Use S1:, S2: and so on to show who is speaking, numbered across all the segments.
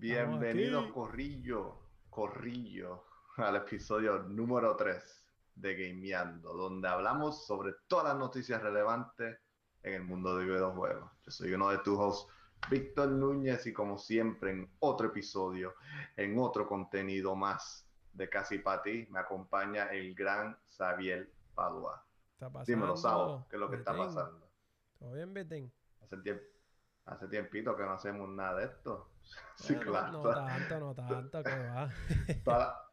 S1: Bienvenidos, Corrillo, Corrillo, al episodio número 3 de Gameando, donde hablamos sobre todas las noticias relevantes en el mundo de videojuegos. Yo soy uno de tus hosts, Víctor Núñez, y como siempre, en otro episodio, en otro contenido más de Casi para ti, me acompaña el gran Xavier Padua.
S2: Está pasando.
S1: Dímelo, Sabo, ¿qué es lo que está pasando?
S2: ¿Todo bien, Betín?
S1: Hace tiempo. Hace tiempito que no hacemos nada de esto. Sí,
S2: Bueno,
S1: claro.
S2: No tanto, no tanto, que va.
S1: Toda la,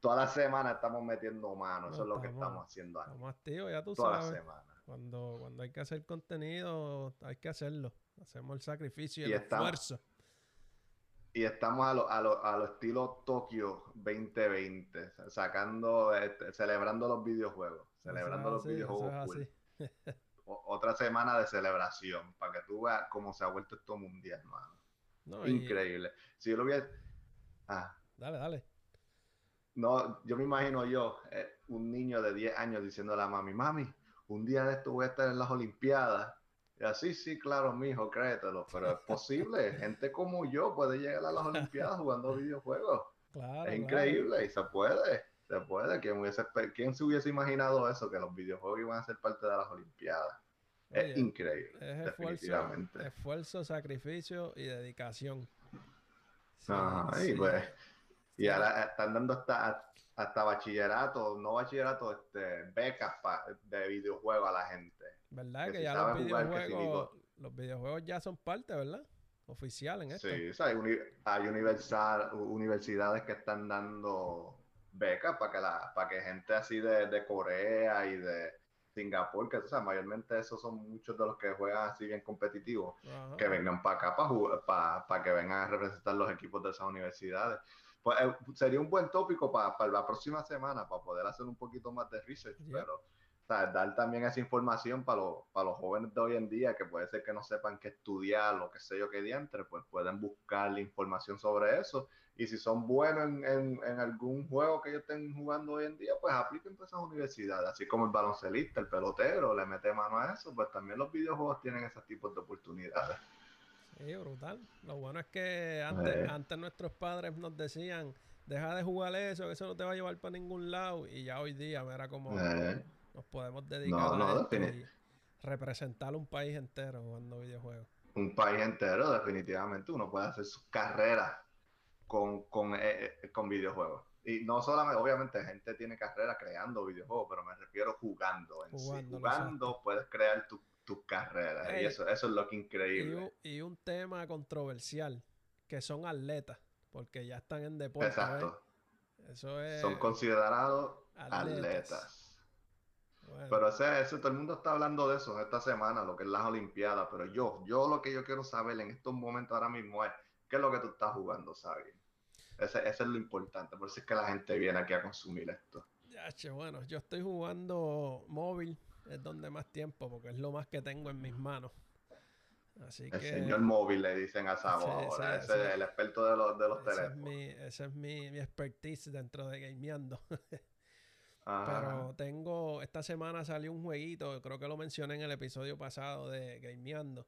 S1: toda la semana estamos metiendo mano, eso es lo que
S2: estamos-
S1: haciendo aquí.
S2: Estamos activos, ya tú
S1: Toda la semana.
S2: Cuando, cuando hay que hacer contenido, hay que hacerlo. Hacemos el sacrificio y
S1: Y
S2: el
S1: estamos-
S2: esfuerzo.
S1: Y estamos a lo, a lo, a lo estilo Tokio 2020, sa- sacando, este, celebrando los videojuegos, celebrando los
S2: así,
S1: videojuegos. cool. otra semana de celebración, para que tú veas cómo se ha vuelto esto mundial, hermano.
S2: No, y-
S1: Increíble. Si yo lo hubiera... Ah,
S2: Dale, dale.
S1: No, yo me imagino yo, eh, un niño de 10 años diciendo a la mami, mami, un día de esto voy a estar en las Olimpiadas. Y así, sí, claro, mijo, créetelo, pero es posible. Gente como yo puede llegar a las Olimpiadas jugando videojuegos.
S2: Claro.
S1: es
S2: claro.
S1: increíble y se puede, se puede. ¿Quién, hubiese, ¿Quién se hubiese imaginado eso, que los videojuegos iban a ser parte de las Olimpiadas? Es increíble,
S2: Es esfuerzo, esfuerzo, sacrificio y dedicación. Sí,
S1: Ajá,
S2: sí.
S1: y pues, y ahora están dando hasta, hasta bachillerato, no bachillerato, este, becas pa- de videojuegos a la gente.
S2: ¿Verdad?
S1: que
S2: Que,
S1: si
S2: ya los
S1: jugar, que si
S2: videojuegos, los videojuegos ya son parte, ¿verdad? Oficial en esto.
S1: Sí, o sea, hay, uni- hay universal- universidades que están dando becas para que, la, para que gente así de, de Corea y de Singapur, que o sea, mayormente esos son muchos de los que juegan así bien competitivos, que vengan para acá para, jugar- para, para que vengan a representar los equipos de esas universidades. Pues eh, sería un buen tópico para, para la próxima semana, para poder hacer un poquito más de research,
S2: Yep.
S1: pero o dar también esa información para los, para los jóvenes de hoy en día, que puede ser que no sepan qué estudiar, lo que sé yo qué diantre, pues pueden buscar la información sobre eso. Y si son buenos en, en- en algún juego que ellos estén jugando hoy en día, pues apliquen para esas universidades. Así como el baloncelista, el pelotero, le mete mano a eso, pues también los videojuegos tienen esos tipos de oportunidades.
S2: Sí, brutal. Lo bueno es que antes,
S1: Eh.
S2: antes nuestros padres nos decían, deja de jugar eso, que eso no te va a llevar para ningún lado. Y ya hoy día, mira cómo
S1: Eh,
S2: nos podemos dedicar
S1: No,
S2: a esto y representar un país entero jugando videojuegos.
S1: un país entero, definitivamente, uno puede hacer sus carreras con, con, eh, eh, con videojuegos. Y no solamente, obviamente, gente tiene carreras creando videojuegos, pero me refiero jugando en sí.
S2: Jugándolo,
S1: Jugando puedes crear tu- tus carreras.
S2: Ey.
S1: y eso, eso es lo que
S2: Y
S1: increíble.
S2: y un tema controversial, que son atletas, porque ya están en deporte.
S1: Exacto.
S2: ¿ves? Eso es...
S1: Son considerados
S2: atletas.
S1: atletas.
S2: Bueno,
S1: Pero ese, ese, todo el mundo está hablando de eso esta semana, lo que es las Olimpiadas. Pero yo, yo lo que yo quiero saber en estos momentos ahora mismo es qué es lo que tú estás jugando, ¿sabes? Ese, ese es lo importante. Por eso es que la gente viene aquí a consumir esto.
S2: ya, che, bueno, yo estoy jugando móvil, es donde más tiempo, porque es lo más que tengo en mis manos. Así
S1: El
S2: que...
S1: señor móvil le dicen a Sabo ahora. ese es el experto de los, de los
S2: Ese es,
S1: teléfonos.
S2: mi, ese es mi, mi expertise dentro de gameando.
S1: Ajá.
S2: Pero tengo, esta semana salió un jueguito, creo que lo mencioné en el episodio pasado de Gameando,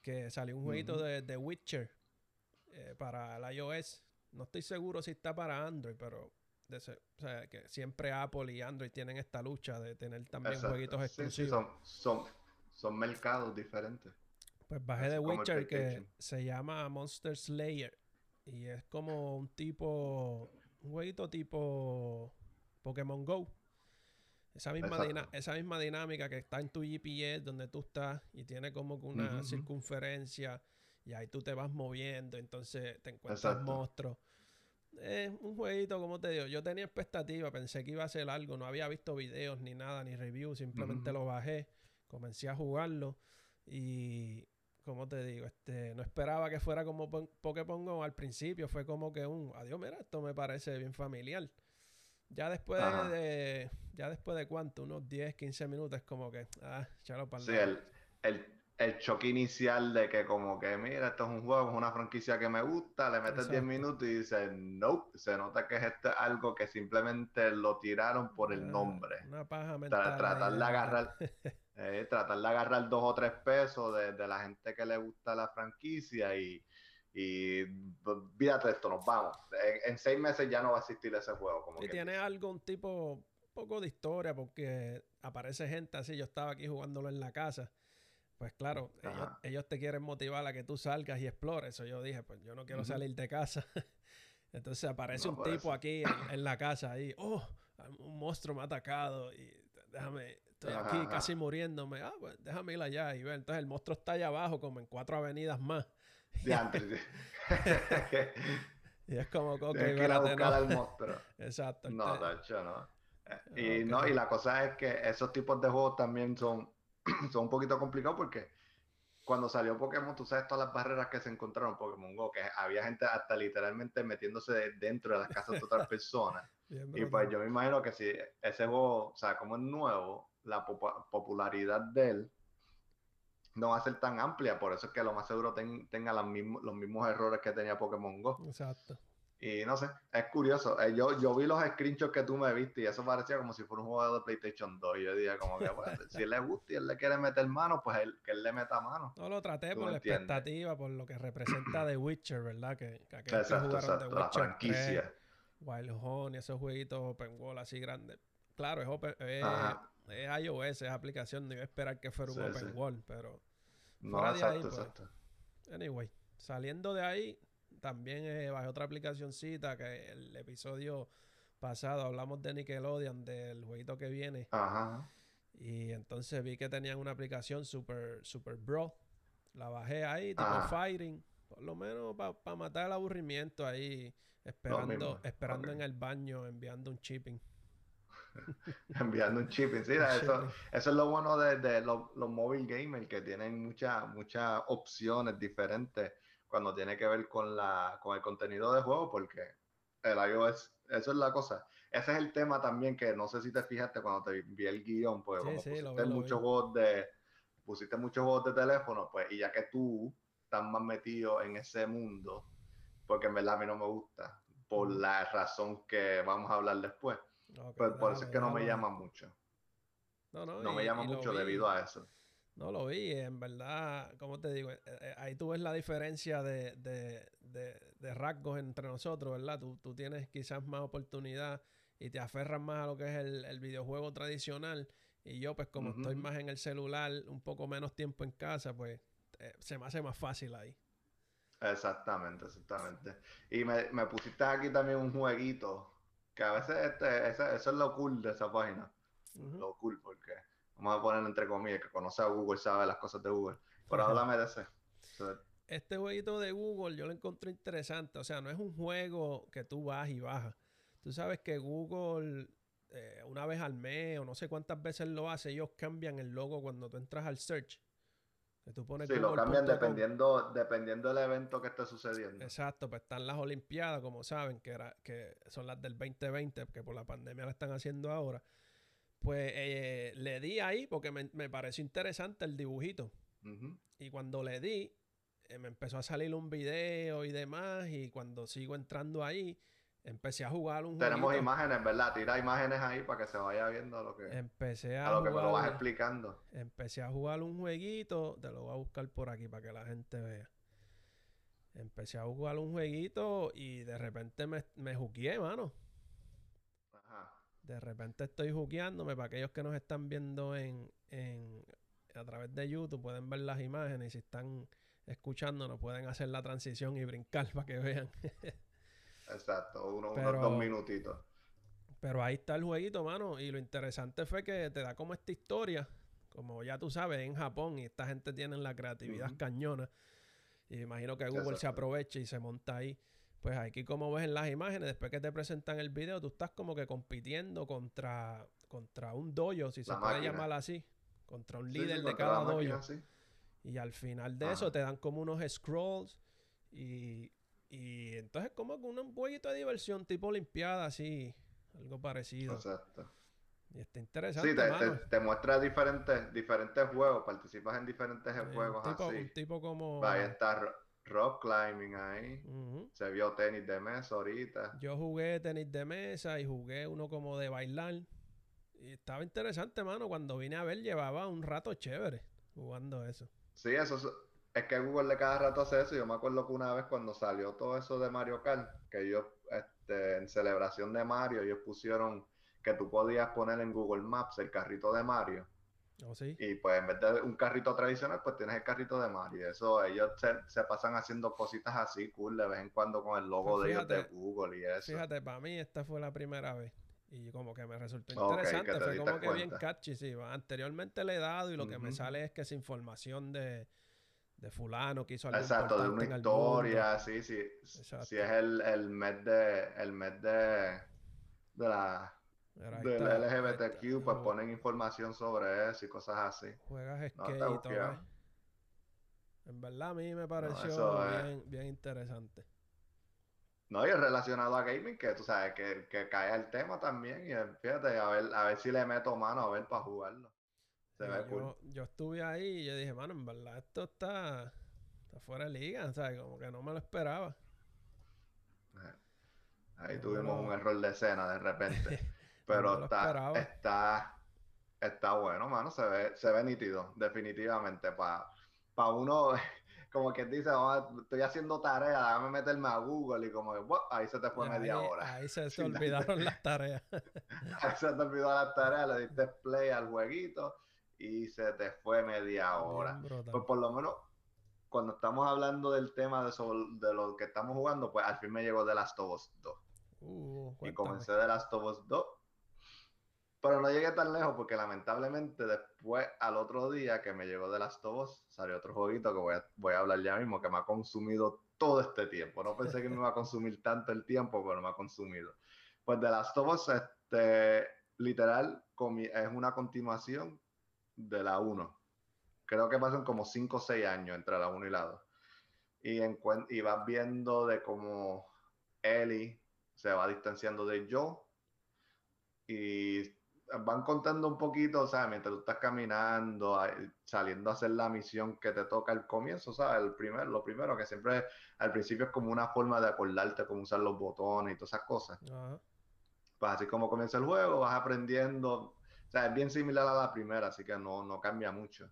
S2: que salió un jueguito de, de Witcher eh, para el iOS. No estoy seguro si está para Android, pero de ese- o sea, que siempre Apple y Android tienen esta lucha de tener también
S1: Exacto.
S2: jueguitos
S1: Sí, sí,
S2: exclusivos.
S1: son, son, son mercados diferentes.
S2: Pues bajé de Witcher que se llama Monster Slayer. Y es como un tipo. Un jueguito tipo Pokémon Go. Esa misma, esa dinámica que está en tu GPS donde tú estás y tiene como que una circunferencia y ahí tú te vas moviendo, entonces te encuentras
S1: Exacto.
S2: monstruos. Es un jueguito, como te digo, yo tenía expectativa, pensé que iba a ser algo, no había visto videos ni nada, ni reviews, simplemente lo bajé, comencé a jugarlo y, como te digo, este, no esperaba que fuera como Pokémon Go al principio, fue como que un, adiós, mira, esto me parece bien familiar. Ya después
S1: Ajá.
S2: de, ya después de cuánto, unos 10, 15 minutos, es como que, ah, échalo para
S1: Sí, el, el, el choque inicial de que como que, mira, esto es un juego, es una franquicia que me gusta, le metes 10
S2: Exacto.
S1: minutos y dices, no, se nota que es este algo que simplemente lo tiraron por el
S2: Ah,
S1: nombre.
S2: Una paja
S1: Tra-
S2: mental.
S1: tratar
S2: ahí
S1: de agarrar, eh, tratar de agarrar dos o tres pesos de, de la gente que le gusta la franquicia y, y olvídate de esto, nos vamos. En, seis meses ya no va a existir ese juego. Como
S2: y tiene algo, un tipo, un poco de historia, porque aparece gente así. Yo estaba aquí jugándolo en la casa. Pues claro, ellos, te quieren motivar a que tú salgas y explores. Eso yo dije, pues yo no quiero salir de casa. Entonces aparece un tipo aquí en, la casa ahí. Oh, un monstruo me ha atacado y déjame, estoy aquí casi muriéndome. Ah, pues déjame ir allá y ver. Entonces el monstruo está allá abajo, como en cuatro avenidas más. De antes. y es como,
S1: que ir a buscar al monstruo.
S2: Exacto.
S1: No, de hecho, no. Eh, y, no. y la cosa es que esos tipos de juegos también son, son un poquito complicados porque cuando salió Pokémon, tú sabes todas las barreras que se encontraron en Pokémon Go, que había gente hasta literalmente metiéndose dentro de las casas de otras personas. y pues yo me imagino que si ese juego, o sea, como es nuevo, la popularidad de él no va a ser tan amplia, por eso es que lo más seguro tenga los mismos, los mismos errores que tenía Pokémon Go.
S2: Exacto.
S1: Y no sé, es curioso. Eh, yo, yo vi los screenshots que tú me viste y eso parecía como si fuera un juego de PlayStation 2. Y yo dije como que, bueno, si él le gusta y él le quiere meter mano, pues él, que él le meta mano.
S2: No lo traté por la expectativa, por lo que representa The Witcher, ¿verdad? Que, que
S1: exacto, exacto, The Witcher la franquicia.
S2: Wild Hunt y esos jueguitos open world así grandes. Claro, es, open, es, es iOS, es aplicación, no iba a esperar que fuera un open world, pero...
S1: No, exacto, pues, exacto.
S2: Anyway, saliendo de ahí, también eh, bajé otra aplicacióncita que el episodio pasado hablamos de Nickelodeon, del jueguito que viene.
S1: Ajá.
S2: Y entonces vi que tenían una aplicación super, super bro. La bajé ahí, tipo ah. fighting. Por lo menos para matar el aburrimiento ahí, esperando, esperando en el baño, enviando un chipping.
S1: enviando un chipping, sí, eso, eso es lo bueno de, los, los mobile gamers, que tienen muchas muchas opciones diferentes cuando tiene que ver con, la, con el contenido de juego, porque el iOS, eso es la cosa. Ese es el tema también que no sé si te fijaste cuando te vi el guion, pues como pusiste muchos juegos de pusiste muchos juegos de teléfono, pues, y ya que tú estás más metido en ese mundo, porque en verdad a mí no me gusta, por la razón que vamos a hablar después. Pues por eso es que no me llama mucho. No, no, no me llama mucho debido a eso.
S2: No lo vi, en verdad, como te digo, eh, eh, ahí tú ves la diferencia de, de, de, rasgos entre nosotros, ¿verdad? Tú, tú, tienes quizás más oportunidad y te aferras más a lo que es el, el videojuego tradicional. Y yo, pues como estoy más en el celular, un poco menos tiempo en casa, pues eh, se me hace más fácil ahí.
S1: Exactamente, exactamente. Y me, me pusiste aquí también un jueguito, que a veces este, eso es lo cool de esa página. Lo cool, porque vamos a poner entre comillas, que conoce a Google, sabe las cosas de Google. Pero háblame de ese.
S2: Este jueguito de Google yo lo encontré interesante. O sea, no es un juego que tú vas y bajas. Tú sabes que Google, eh, una vez al mes o no sé cuántas veces lo hace, ellos cambian el logo cuando tú entras al search.
S1: Que tú pones sí, lo cambian dependiendo, dependiendo del evento que esté sucediendo.
S2: Exacto, pues están las Olimpiadas, como saben, que, era, que son las del 2020, que por la pandemia la están haciendo ahora pues eh, le di ahí porque me, me, pareció interesante el dibujito. Y cuando le di, eh, me empezó a salir un video y demás. Y cuando sigo entrando ahí, empecé a jugar un
S1: Tenemos imágenes, ¿verdad? Tira imágenes ahí para que se vaya viendo lo que,
S2: empecé a,
S1: a lo que me lo vas explicando.
S2: Empecé a jugar un jueguito. Te lo voy a buscar por aquí para que la gente vea. Empecé a jugar un jueguito y de repente me, me jugué, mano. De repente estoy jugueándome. Para aquellos que nos están viendo en, en, a través de YouTube, pueden ver las imágenes. Y si están escuchando, nos pueden hacer la transición y brincar para que vean.
S1: Exacto, unos dos minutitos.
S2: Pero ahí está el jueguito, mano. Y lo interesante fue que te da como esta historia. Como ya tú sabes, en Japón y esta gente tiene la creatividad cañona. Y imagino que Google se aprovecha y se monta ahí. Pues aquí como ves en las imágenes, después que te presentan el video, tú estás como que compitiendo contra, contra un dojo, si se puede llamar así, contra un líder de cada dojo. y al final de eso te dan como unos scrolls y, y entonces como un jueguito de diversión tipo Olimpiada, así, algo parecido.
S1: Exacto.
S2: Y está interesante.
S1: Sí, te, te, muestra diferentes, diferentes juegos, participas en diferentes juegos
S2: tipo,
S1: así.
S2: Un tipo como...
S1: Va a estar rock climbing ahí. Se vio tenis de mesa ahorita.
S2: Yo jugué tenis de mesa y jugué uno como de bailar. Y estaba interesante, mano. Cuando vine a ver, llevaba un rato chévere jugando eso.
S1: Sí, eso, es que Google de cada rato hace eso. Yo me acuerdo que una vez cuando salió todo eso de Mario Kart, que ellos, este, en celebración de Mario, ellos pusieron que tú podías poner en Google Maps el carrito de Mario.
S2: Oh, sí.
S1: Y pues en vez de un carrito tradicional, pues tienes el carrito de Mario. Eso ellos se, se pasan haciendo cositas así, cool, de vez en cuando con el logo
S2: Pues
S1: de, ellos de Google y eso.
S2: Fíjate, para mí esta fue la primera vez. Y como que me resultó interesante. Fue como que bien catchy, sí. Anteriormente le he dado y lo que me sale es que es información de, de fulano que hizo algo
S1: Exacto, de una historia, sí, sí.
S2: Exacto.
S1: Si es el, el mes de, el mes de, de la del LGBTQ, pues ponen información sobre eso y cosas así.
S2: Juegas
S1: No,
S2: skate
S1: está
S2: y todo. ¿eh? En verdad a mí me pareció
S1: es-
S2: bien, bien interesante.
S1: No, y es relacionado a gaming, que tú sabes, que, que cae el tema también. Y eh, fíjate, a ver, a ver si le meto mano a ver para jugarlo. Se cool.
S2: yo, yo estuve ahí y yo dije, mano, en verdad esto está, está fuera de liga, ¿sabes? Como que no me lo esperaba.
S1: Ahí
S2: no
S1: tuvimos un error de escena de repente. Pero está, está, está bueno, mano. Se ve, se ve nítido, definitivamente. Para uno, como que dice, "Vamos a- estoy haciendo tarea, déjame meterme a Google y como que, ahí se te fue media
S2: ahí,
S1: hora.
S2: ahí se,
S1: Sin
S2: olvidaron las tareas.
S1: Ahí se te olvidó la tarea, le diste play al jueguito y se te fue media hora. Pues por lo menos cuando estamos hablando del tema de, sobre- de lo que estamos jugando, pues al fin me llegó The Last of Us 2.
S2: Uh,
S1: Y comencé The Last of Us 2. Pero no llegué tan lejos porque lamentablemente después al otro día que me llegó The Last of Us, salió otro jueguito que voy a, voy a hablar ya mismo, que me ha consumido todo este tiempo. No pensé que me iba a consumir tanto el tiempo, pero me ha consumido. Pues The Last of Us, este, literal, es una continuación de la 1. Creo que pasan como 5 o 6 años entre la 1 y la 2. Y, y vas viendo de cómo Ellie se va distanciando de Joe y van contando un poquito, o sea, mientras tú estás caminando, saliendo a hacer la misión que te toca al comienzo, ¿sabes? El primer, lo primero que siempre al principio es como una forma de acordarte cómo usar los botones y todas esas cosas.
S2: Ajá.
S1: Pues así como comienza el juego, vas aprendiendo, o sea, es bien similar a la primera, así que no, no cambia mucho.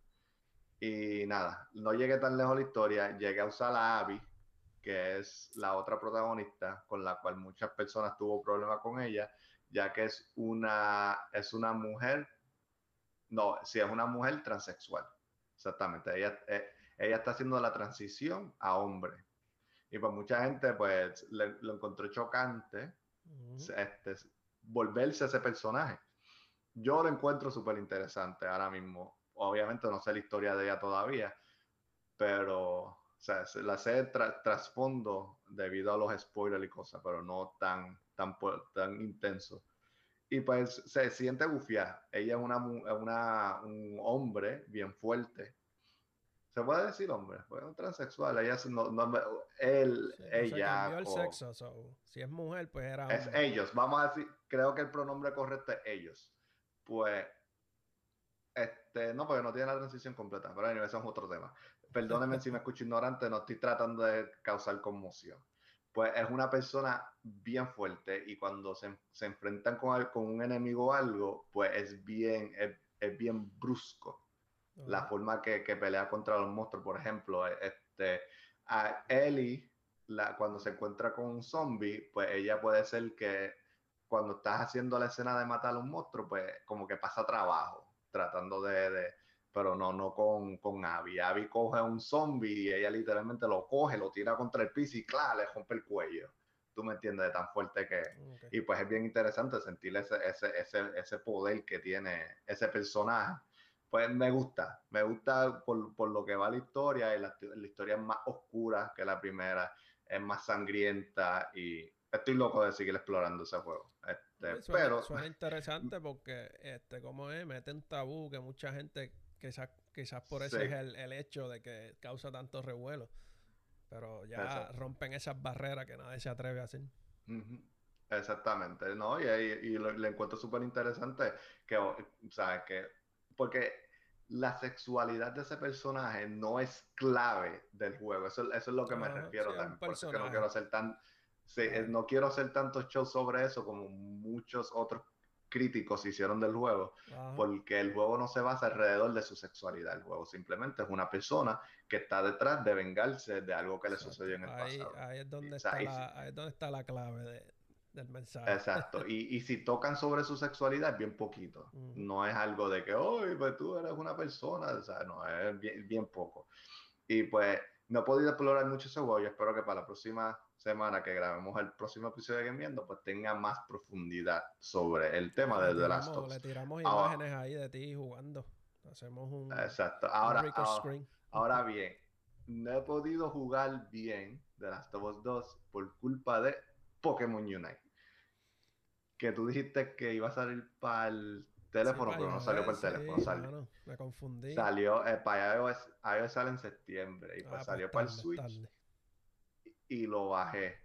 S1: Y nada, no llegué tan lejos la historia, llegué a usar a Abby, que es la otra protagonista con la cual muchas personas tuvo problemas con ella, ya que es una, es una mujer, no, sí, es una mujer transexual, exactamente, ella, eh, ella está haciendo la transición a hombre. Y pues mucha gente pues le- lo encontró chocante
S2: Ujú.
S1: este, volverse ese personaje. Yo lo encuentro súper interesante ahora mismo. Obviamente no sé la historia de ella todavía, pero o sea, se- la sé tra- trasfondo debido a los spoilers y cosas, pero no tan, tan, tan intenso. Y pues se siente gufiada. Ella es una, es una, un hombre bien fuerte. Se puede decir hombre, pues es un transexual. Ella es, no, no, él,
S2: Sí, se
S1: ella.
S2: cambió el
S1: o-
S2: sexo, so, si es mujer, pues era
S1: es
S2: hombre.
S1: ellos, vamos a decir, creo que el pronombre correcto es ellos. Pues, este, no, porque no tiene la transición completa, pero anyway, eso es otro tema. Perdónenme si me escucho ignorante, no estoy tratando de causar conmoción. Pues es una persona bien fuerte y cuando se, se enfrentan con, con un enemigo o algo, pues es bien, es, es bien brusco la forma que, que pelea contra los monstruos. Por ejemplo, este, a Ellie, la, cuando se encuentra con un zombie, pues ella puede ser que cuando estás haciendo la escena de matar a un monstruo, pues como que pasa trabajo, tratando de... de- pero no, no con, con Abby. Abby coge a un zombie y ella literalmente lo coge, lo tira contra el piso y claro, le rompe el cuello. Tú me entiendes, de tan fuerte que es.
S2: Ok.
S1: Y pues es bien interesante sentir ese, ese, ese, ese poder que tiene ese personaje. Pues me gusta, me gusta por, por lo que va la historia, y la, la historia es más oscura que la primera, es más sangrienta y estoy loco de seguir explorando ese juego. Este,
S2: suena,
S1: pero
S2: suena interesante porque, este, como es, mete un tabú que mucha gente, quizás, quizás por eso
S1: Sí.
S2: es el, el hecho de que causa tanto revuelo. Pero ya
S1: Exacto.
S2: rompen esas barreras que nadie se atreve a hacer.
S1: Exactamente, ¿no? Y, y lo, le encuentro súper interesante que, o sea, que, porque la sexualidad de ese personaje no es clave del juego, eso, eso es lo que me refiero
S2: sí,
S1: también, por eso es que no quiero hacer tan, sí, no quiero hacer tantos shows sobre eso como muchos otros críticos hicieron del juego, porque el juego no se basa alrededor de su sexualidad, el juego simplemente es una persona que está detrás de vengarse de algo que le sucedió en el pasado.
S2: Ahí es, donde está la, ahí es donde está la clave del mensaje.
S1: Exacto, y, y, si tocan sobre su sexualidad es bien poquito, no es algo de que, hoy pues tú eres una persona, o sea, no, es bien, bien poco. Y pues no he podido explorar mucho ese juego y espero que para la próxima semana que grabemos el próximo episodio de Game Viendo, pues tenga más profundidad sobre el tema de The Last of
S2: Us. Le tiramos imágenes ahí de ti jugando. Hacemos un.
S1: Exacto. Ahora, ahora, bien, no he podido jugar bien The Last of Us 2 por culpa de Pokémon Unite. Que tú dijiste que iba a salir para el teléfono, pero no salió para el teléfono. Salió.
S2: me confundí.
S1: Salió eh, para iOS, iOS sale en septiembre y pues ah, salió pues para el Switch y lo bajé.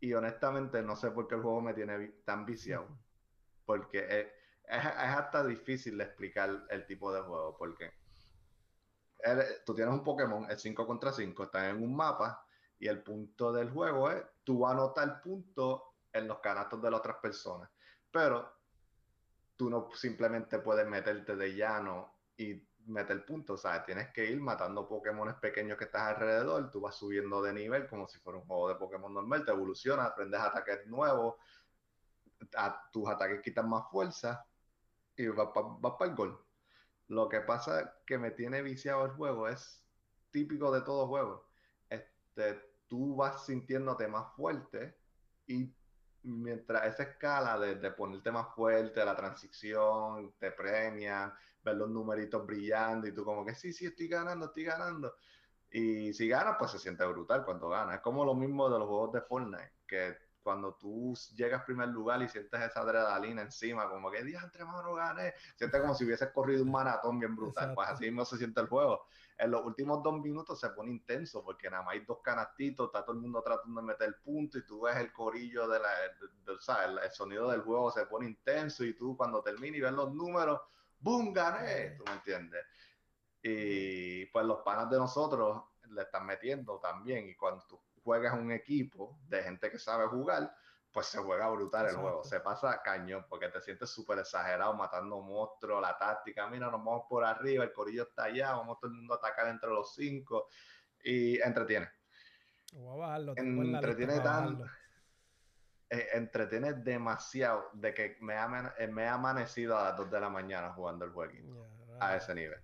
S1: Y honestamente no sé por qué el juego me tiene tan viciado. Porque es, es, hasta difícil de explicar el tipo de juego. Porque tú tienes un Pokémon, es 5 contra 5, están en un mapa y el punto del juego es tú anotas el punto en los canastos de las otras personas. Pero tú no simplemente puedes meterte de llano y meter puntos, sea, tienes que ir matando Pokémon pequeños que estás alrededor, tú vas subiendo de nivel como si fuera un juego de Pokémon normal, te evolucionas, aprendes ataques nuevos, a, tus ataques quitan más fuerza y vas para el gol. Lo que pasa que me tiene viciado el juego es típico de todo juego. Este, tú vas sintiéndote más fuerte y mientras esa escala de, de ponerte más fuerte, la transición, te premia, ver los numeritos brillando y tú como que sí, sí, estoy ganando, estoy ganando. Y si ganas, pues se siente brutal cuando ganas. Es como lo mismo de los juegos de Fortnite, que cuando tú llegas primer lugar y sientes esa adrenalina encima, como que día entre mano gané, sientes como si hubieses corrido un maratón bien brutal, pues así mismo se siente el juego. En los últimos dos minutos se pone intenso porque nada más hay dos canastitos, está todo el mundo tratando de meter el punto y tú ves el corillo de la, o sea, el, el, sonido del juego se pone intenso y tú cuando terminas y ves los números, ¡boom! gané, ¿tú me entiendes? Y pues los panas de nosotros le están metiendo también y cuando tú juegas un equipo de gente que sabe jugar, pues se juega brutal el juego, se pasa cañón porque te sientes súper exagerado matando monstruos, la táctica, mira, nos vamos por arriba, el corillo está allá, vamos todo el mundo a atacar entre los cinco y entretiene. entretiene tanto. Eh, entretiene demasiado de que me ha, eh, me ha amanecido a las 2 de la mañana jugando el juego a ese nivel.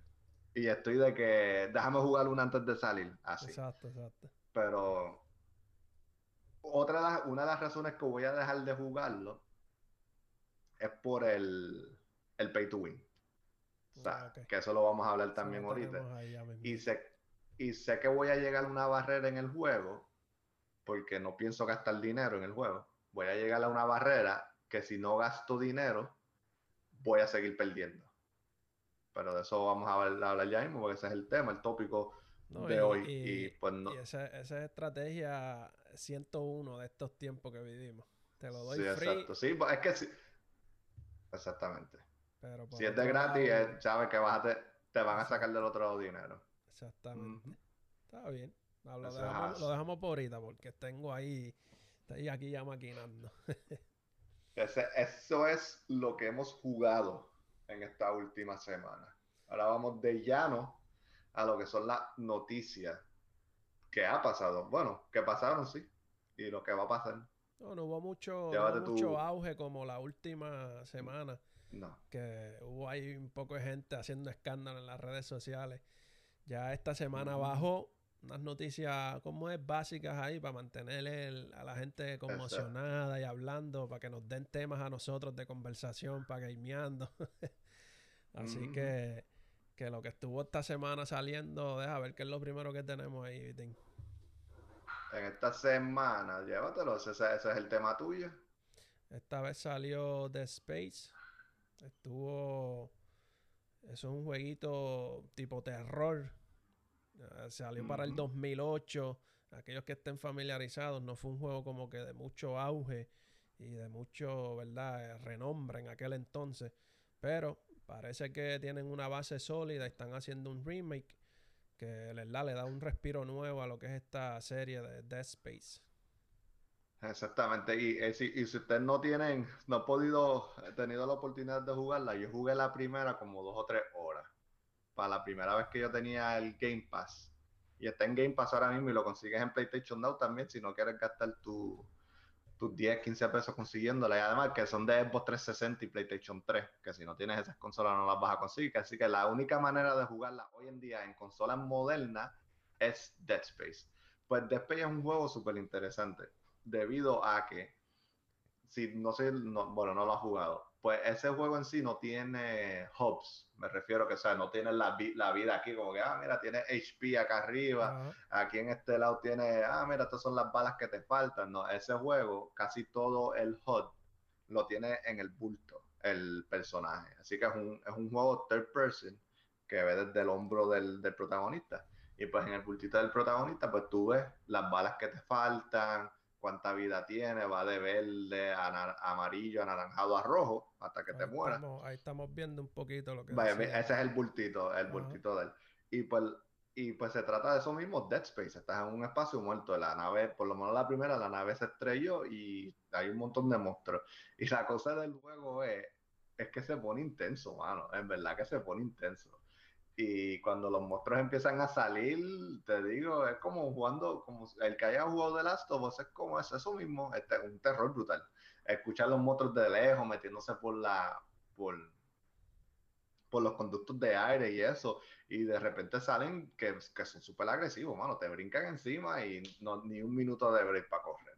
S1: Y estoy de que déjame jugar una antes de salir, así.
S2: Exacto, exacto.
S1: Pero otra una de las razones que voy a dejar de jugarlo es por el, el pay to win. O sea, ah, que eso lo vamos a hablar también ahorita. y sé, y sé que voy a llegar a una barrera en el juego porque no pienso gastar dinero en el juego voy a llegar a una barrera que si no gasto dinero, voy a seguir perdiendo. Pero de eso vamos a hablar, ya mismo, porque ese es el tema, el tópico de hoy. Y, pues no.
S2: esa, esa, es estrategia 101 de estos tiempos que vivimos. Te lo doy
S1: sí,
S2: free.
S1: Exacto, sí, pues, es que sí. Exactamente. si es de gratis, sabes que vas te, te, van a sacar del otro lado dinero.
S2: Exactamente. Está bien. lo, dejamos, lo, dejamos, por ahorita porque tengo ahí Estoy aquí ya maquinando.
S1: eso es lo que hemos jugado en esta última semana. Ahora vamos de llano a lo que son las noticias que ha pasado. Bueno, que pasaron, sí. Y lo que va a pasar.
S2: No, no hubo mucho, mucho auge como la última semana.
S1: No.
S2: Que hubo ahí un poco de gente haciendo escándalo en las redes sociales. Ya esta semana bajó unas noticias como es básicas ahí para mantener a la gente conmocionada y hablando, para que nos den temas a nosotros de conversación, para gameando. Así que, que lo que estuvo esta semana saliendo, deja ver qué es lo primero que tenemos ahí, En
S1: esta semana, llévatelo, ese, ese es el tema tuyo.
S2: Esta vez salió The Space. Estuvo. Eso es un jueguito tipo terror salió para el 2008. Aquellos que estén familiarizados, no fue un juego como que de mucho auge y de mucho, ¿verdad?, renombre en aquel entonces. Pero parece que tienen una base sólida y están haciendo un remake que le da un respiro nuevo a lo que es esta serie de Dead Space.
S1: Exactamente, y, eh, si, y si ustedes no tienen, no han podido, he tenido la oportunidad de jugarla, yo jugué la primera como dos o tres horas, para la primera vez que yo tenía el Game Pass, y está en Game Pass ahora mismo y lo consigues en PlayStation Now también, si no quieres gastar tu, tus 10, 15 pesos consiguiéndola, y además que son de Xbox 360 y PlayStation 3, que si no tienes esas consolas no las vas a conseguir, así que la única manera de jugarla hoy en día en consolas modernas es Dead Space. Pues Dead Space es un juego súper interesante debido a que, si no sé, bueno, no lo ha jugado, pues ese juego en sí no tiene hubs, me refiero que, o sea, no tiene la, la vida aquí, como que, ah, mira, tiene HP acá arriba, aquí en este lado tiene, ah, mira, estas son las balas que te faltan, no, ese juego, casi todo el HUD lo tiene en el bulto, el personaje, así que es un, es un juego third person que ve desde el hombro del, del protagonista. Y pues en el bultito del protagonista, pues tú ves las balas que te faltan, cuánta vida tiene, va de verde a amarillo, anaranjado a rojo, hasta que te muera.
S2: ahí estamos viendo un poquito lo que...
S1: ese es el bultito, el bultito de él. Y pues, y pues se trata de eso mismo, Dead Space, estás en un espacio muerto, la nave, por lo menos la primera, la nave se estrelló y hay un montón de monstruos. Y la cosa del juego es, es que se pone intenso, mano, en verdad que se pone intenso. Y cuando los monstruos empiezan a salir, te digo, es como jugando, como el que haya jugado de Last of Us es como es eso mismo, este, un terror brutal. Escuchar los monstruos de lejos metiéndose por la, por, por los conductos de aire y eso, y de repente salen que, que son súper agresivos, mano, te brincan encima y no, ni un minuto de break para correr.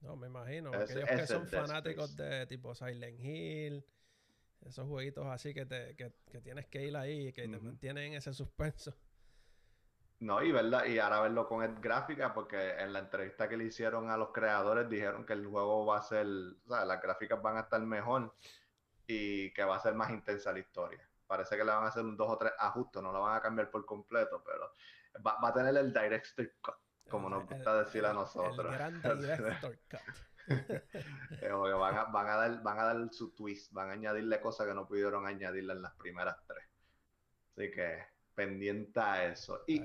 S2: No, me imagino, aquellos que son fanáticos de tipo Silent Hill, esos jueguitos así que, te, que, tienes que ir ahí y que te mantienen ese suspenso.
S1: No, y verdad, y ahora verlo con el gráfica, porque en la entrevista que le hicieron a los creadores dijeron que el juego va a ser, o sea, las gráficas van a estar mejor y que va a ser más intensa la historia. Parece que le van a hacer un dos o tres ajustes, no lo van a cambiar por completo, pero va, a tener el Director Cut, como nos gusta decir a nosotros. El gran Director Cut. Eh, van, a, van, a dar, van a dar su twist, van a añadirle cosas que no pudieron añadirle en las primeras tres. Así que pendiente a eso. Y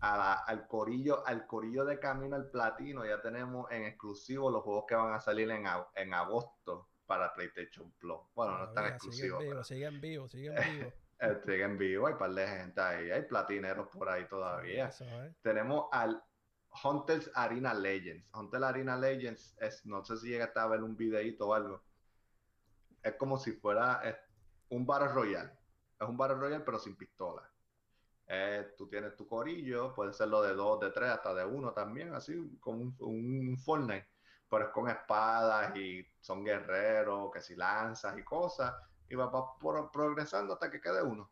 S1: al corillo, al corillo de camino al platino, ya tenemos en exclusivo los juegos que van a salir en, en agosto para PlayStation Plus. Bueno, no están exclusivos.
S2: Siguen vivos, siguen vivos,
S1: siguen vivos. Hay par de gente ahí, hay platineros por ahí todavía. Tenemos al Hunters Arena Legends. Hunters Arena Legends es, no sé si llega a ver un videito o algo. Es como si fuera un Battle Royale. Es un Battle Royale pero sin pistola. tú tienes tu corillo, puede ser lo de dos, de tres, hasta de uno también, así como un, un Fortnite. Pero es con espadas y son guerreros, que si lanzas y cosas. Y va, progresando hasta que quede uno.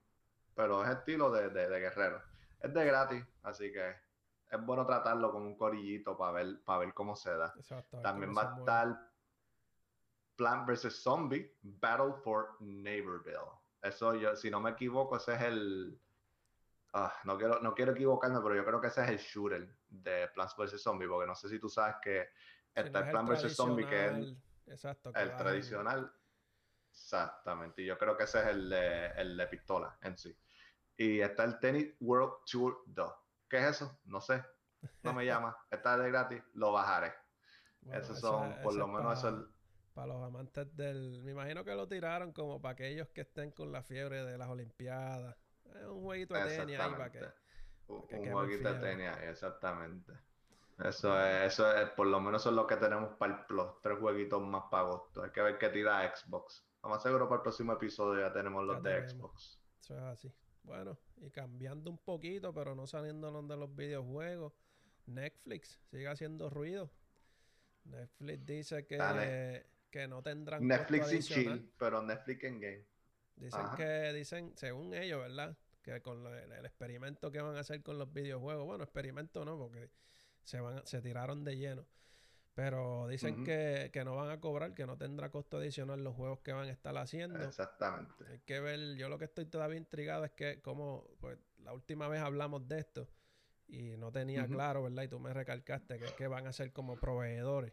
S1: Pero es estilo de, de, de guerrero. Es de gratis, así que es bueno tratarlo con un corillito para ver, para ver cómo se da. También va a estar Plant vs. Zombie, Battle for Neighborville. Eso yo, si no me equivoco, ese es el. Ah, no, quiero, no quiero equivocarme, pero yo creo que ese es el shooter de Plants vs. Zombie, porque no sé si tú sabes que está el Plant vs. Zombie, que es el, el tradicional. Exactamente, y yo creo que ese es el de, el de pistola en sí. Y está el Tennis World Tour 2 ¿Qué es eso? No sé. No me llama. Está de gratis, lo bajaré. Esos son, por lo menos, eso
S2: Para los amantes del. Me imagino que lo tiraron como para aquellos que estén con la fiebre de las Olimpiadas. Es un jueguito de tenis ahí para que.
S1: un, jueguito de tenis exactamente. Eso es, eso es, por lo menos eso es lo que tenemos para el Plus. Tres jueguitos más para agosto. Hay que ver qué tira Xbox. Vamos seguro para el próximo episodio ya tenemos los de Xbox.
S2: Eso es así. Bueno, y cambiando un poquito, pero no saliéndonos de los videojuegos, Netflix sigue haciendo ruido. Netflix dice que, que no tendrán.
S1: Netflix y chill, pero Netflix en game.
S2: Dicen que, dicen, según ellos, ¿verdad? Que con el, el, experimento que van a hacer con los videojuegos, bueno, experimento no, porque se, van, se tiraron de lleno pero dicen que, no van a cobrar, que no tendrá costo adicional los juegos que van a estar haciendo.
S1: Exactamente.
S2: Hay que ver, yo lo que estoy todavía intrigado es que como, pues la última vez hablamos de esto y no tenía claro, ¿verdad? Y tú me recalcaste que, que van a ser como proveedores.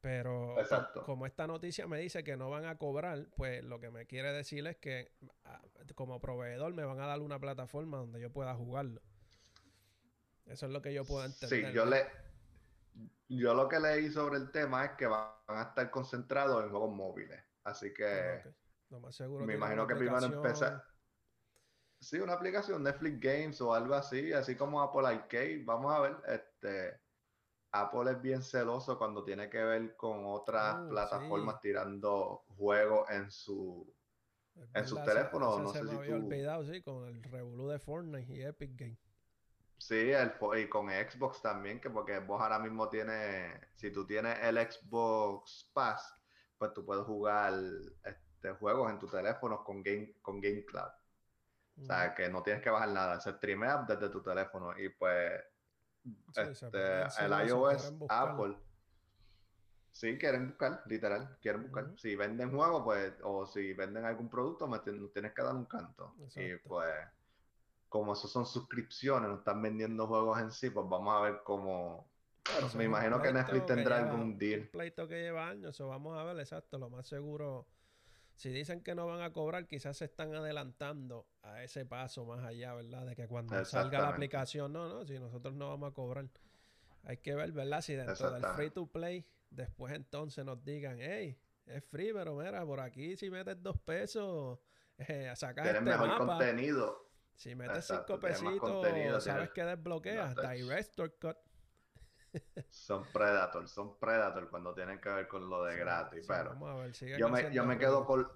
S2: Pero como esta noticia me dice que no van a cobrar, pues lo que me quiere decir es que ah, como proveedor me van a dar una plataforma donde yo pueda jugarlo. Eso es lo que yo puedo entender.
S1: Sí, yo le, yo lo que leí sobre el tema es que van a estar concentrados en juegos móviles. Así que
S2: más seguro
S1: me imagino que primero empezar. Sí, una aplicación Netflix Games o algo así, así como Apple Arcade. Vamos a ver, este Apple es bien celoso cuando tiene que ver con otras uh, plataformas tirando juegos en su en sus teléfonos. No sé
S2: me había olvidado, sí, con el Revolu de Fortnite y Epic Games.
S1: Sí, el, y con Xbox también, que porque vos ahora mismo tienes, si tú tienes el Xbox Pass, pues tú puedes jugar este, juegos en tu teléfono con Game, con Game Cloud. O sea, que no tienes que bajar nada, se streamea desde tu teléfono y pues este, el iOS, Apple, sí quieren buscar, literal, quieren buscar. Si venden juegos, pues, o si venden algún producto, me tienes que dar un canto. Y pues como eso son suscripciones, no están vendiendo juegos en sí, pues vamos a ver cómo. me imagino que Netflix tendrá algún deal. Un
S2: pleito que lleva años, eso vamos a ver, exacto. Lo más seguro, si dicen que no van a cobrar, quizás se están adelantando a ese paso más allá, ¿verdad? De que cuando salga la aplicación, no, no, si nosotros no vamos a cobrar. Hay que ver, ¿verdad? Si dentro del free to play, después entonces nos digan, hey, es free, pero mira, por aquí si metes dos pesos, eh, sacas este
S1: mejor contenido
S2: si metes cinco pesitos, ¿sabes qué desbloqueas? Director Cut.
S1: son Predator, son Predator cuando tienen que ver con lo de gratis. pero yo, me, yo me quedo con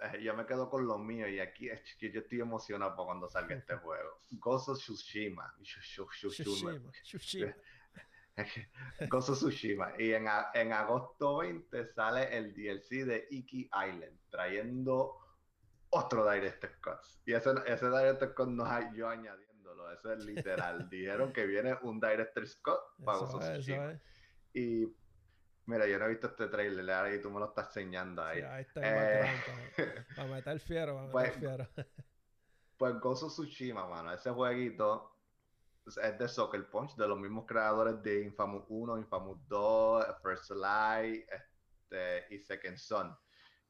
S1: eh, yo me quedo con lo mío y aquí es que yo estoy emocionado por cuando salga este juego. Gozo Tsushima. Tsushima. Tsushima. Gozo Tsushima. Y en, en agosto 20 sale el DLC de Iki Island, trayendo otro Director Cut. Y ese, ese Director Cut no hay yo añadiéndolo, eso es literal. Dijeron que viene un Director Cut para eso Y mira, yo no he visto este trailer, y tú me lo estás enseñando ahí. ahí está
S2: eh... para meter fiero, para pues, meter fiero.
S1: pues Gozo Tsushima, mano, ese jueguito es de Soccer Punch, de los mismos creadores de Infamous 1, Infamous 2, First Light este, y Second Son.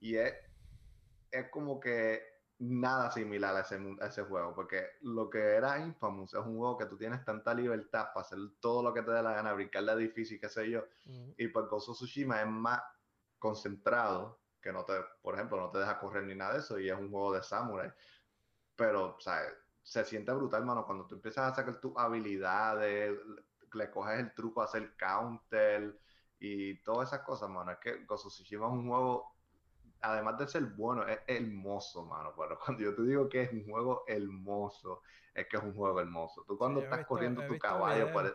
S1: Y es es como que nada similar a ese, a ese juego, porque lo que era Infamous es un juego que tú tienes tanta libertad para hacer todo lo que te dé la gana, brincar la difícil, qué sé yo, y pues Gozo Tsushima es más concentrado, que no te, por ejemplo, no te deja correr ni nada de eso, y es un juego de samurai, pero, o sea, se siente brutal, mano, cuando tú empiezas a sacar tus habilidades, le coges el truco a hacer counter, y todas esas cosas, mano, es que Tsushima es un juego además de ser bueno, es hermoso, mano. Pero cuando yo te digo que es un juego hermoso, es que es un juego hermoso. Tú cuando estás corriendo tu caballo por el...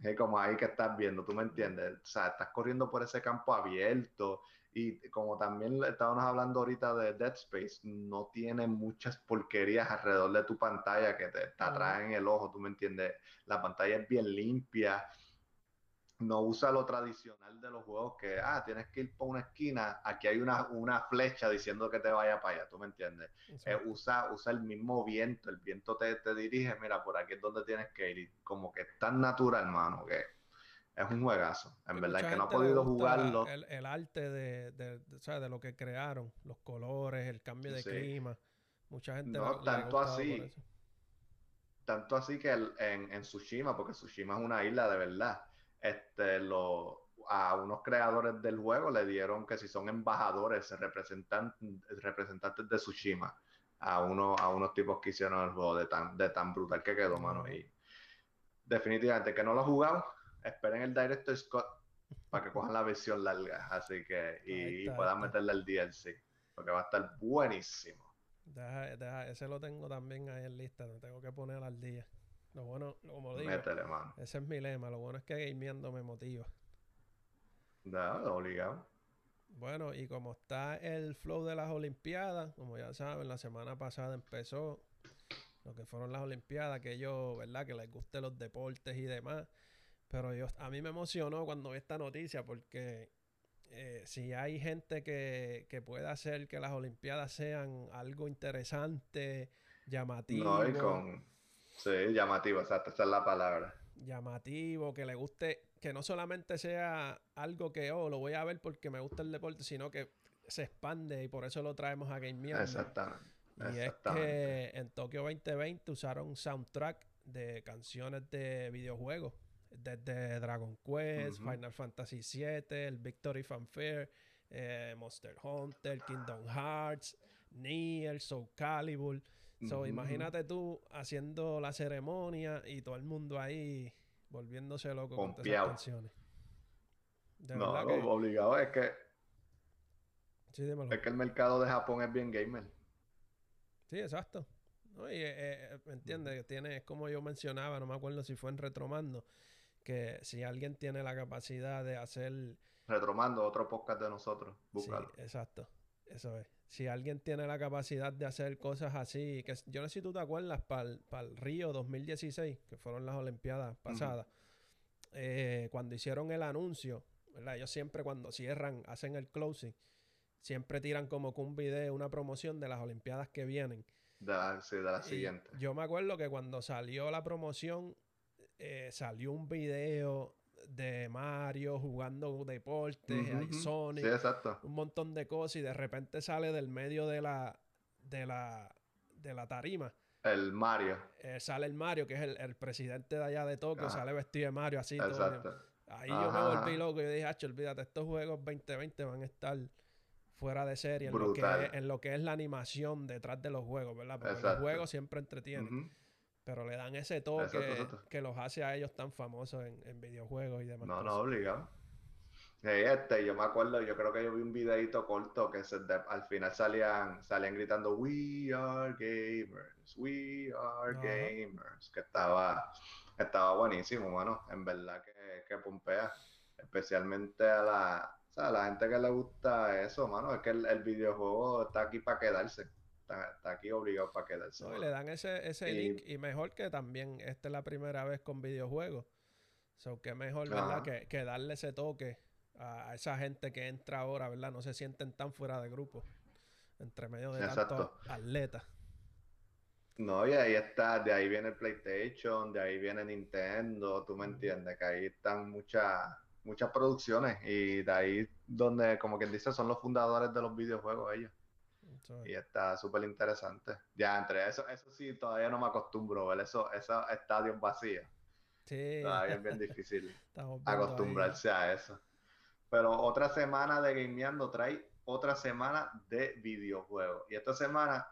S1: Es como ahí que estás viendo, tú me entiendes. O sea, estás corriendo por ese campo abierto y como también estábamos hablando ahorita de Dead Space, no tiene muchas porquerías alrededor de tu pantalla que te, te atraen el ojo, tú me entiendes. La pantalla es bien limpia no usa lo tradicional de los juegos que, ah, tienes que ir por una esquina, aquí hay una, una flecha diciendo que te vaya para allá, ¿tú me entiendes? Eh, usa, usa el mismo viento, el viento te, te, dirige, mira, por aquí es donde tienes que ir, y como que es tan natural, hermano, que es un juegazo, en verdad, que no ha podido jugarlo.
S2: El, arte de, de, de, lo que crearon, los colores, el cambio de clima, mucha gente
S1: no, tanto así. Tanto así que en, en Tsushima, porque Tsushima es una isla de verdad este, lo, a unos creadores del juego le dieron que si son embajadores, representantes, representantes de Tsushima, a, uno, a unos tipos que hicieron el juego de tan, de tan brutal que quedó, mano. Y definitivamente, que no lo ha jugado, esperen el Director Scott para que cojan la versión larga, así que, y, puedan meterle el DLC, porque va a estar buenísimo.
S2: ese lo tengo también ahí en lista, lo tengo que poner al día. Lo bueno, como digo, ese es mi lema. Lo bueno es que gameando me motiva.
S1: Nada, obligado.
S2: Bueno, y como está el flow de las Olimpiadas, como ya saben, la semana pasada empezó lo que fueron las Olimpiadas, que ellos, ¿verdad? Que les guste los deportes y demás. Pero yo, a mí me emocionó cuando vi esta noticia porque eh, si hay gente que, que pueda hacer que las Olimpiadas sean algo interesante, llamativo.
S1: No, y con, Sí, llamativo, exacto, esa es la palabra.
S2: Llamativo, que le guste, que no solamente sea algo que, oh, lo voy a ver porque me gusta el deporte, sino que se expande y por eso lo traemos a Game
S1: Exactamente.
S2: Y es que en Tokio 2020 usaron soundtrack de canciones de videojuegos. desde Dragon Quest, Final Fantasy VII, el Victory Fanfare, eh, Monster Hunter, Kingdom Hearts, Nier, Soul Calibur. So, imagínate tú haciendo la ceremonia y todo el mundo ahí volviéndose loco con todas esas canciones.
S1: no, obligado es que. es que el mercado de Japón es bien gamer.
S2: Sí, exacto. ¿no? Y, eh, eh, ¿me entiendes? Tiene, como yo mencionaba, no me acuerdo si fue en Retromando, que si alguien tiene la capacidad de hacer...
S1: Retromando, otro podcast de nosotros, búscalo.
S2: Sí, exacto, eso es. Si alguien tiene la capacidad de hacer cosas así, que yo no sé si tú te acuerdas, para el Río 2016, que fueron las Olimpiadas pasadas, eh, cuando hicieron el anuncio, ¿verdad? Ellos siempre cuando cierran, hacen el closing, siempre tiran como que un video, una promoción de las Olimpiadas que vienen.
S1: De la, sí, de la siguiente.
S2: Yo me acuerdo que cuando salió la promoción, eh, salió un video de Mario jugando deportes, hay Sonic, un montón de cosas y de repente sale del medio de la de la de la tarima.
S1: El Mario.
S2: Eh, sale el Mario, que es el, presidente de allá de Tokio, sale vestido de Mario así. Exacto. Ahí yo me volví loco y dije, Hacho, olvídate, estos juegos 2020 van a estar fuera de serie en lo, que es, en lo, que es, la animación detrás de los juegos, ¿verdad? Porque los juegos siempre entretienen. Pero le dan ese toque que los hace a ellos tan famosos en, videojuegos y demás.
S1: No, no, obligado. este, yo me acuerdo, yo creo que yo vi un videito corto que se al final salían, salían gritando We are gamers, we are gamers, que estaba, estaba buenísimo, bueno, en verdad que, que pompea, especialmente a la, o sea, a la gente que le gusta eso, mano, es que el videojuego está aquí para quedarse está, aquí obligado para quedarse.
S2: le dan ese, ese link y mejor que también esta es la primera vez con videojuegos. So, que mejor, ¿verdad? Que, darle ese toque a, esa gente que entra ahora, ¿verdad? No se sienten tan fuera de grupo. Entre medio de tantos atletas.
S1: No, y ahí está, de ahí viene el PlayStation, de ahí viene Nintendo, tú me entiendes, que ahí están muchas muchas producciones y de ahí donde, como quien dice, son los fundadores de los videojuegos ellos. Y está súper interesante. Ya, entre eso, eso sí, todavía no me acostumbro a ver eso, esos estadios vacíos. Sí. Todavía es bien difícil acostumbrarse a eso. Pero otra semana de gameando trae otra semana de videojuegos. Y esta semana,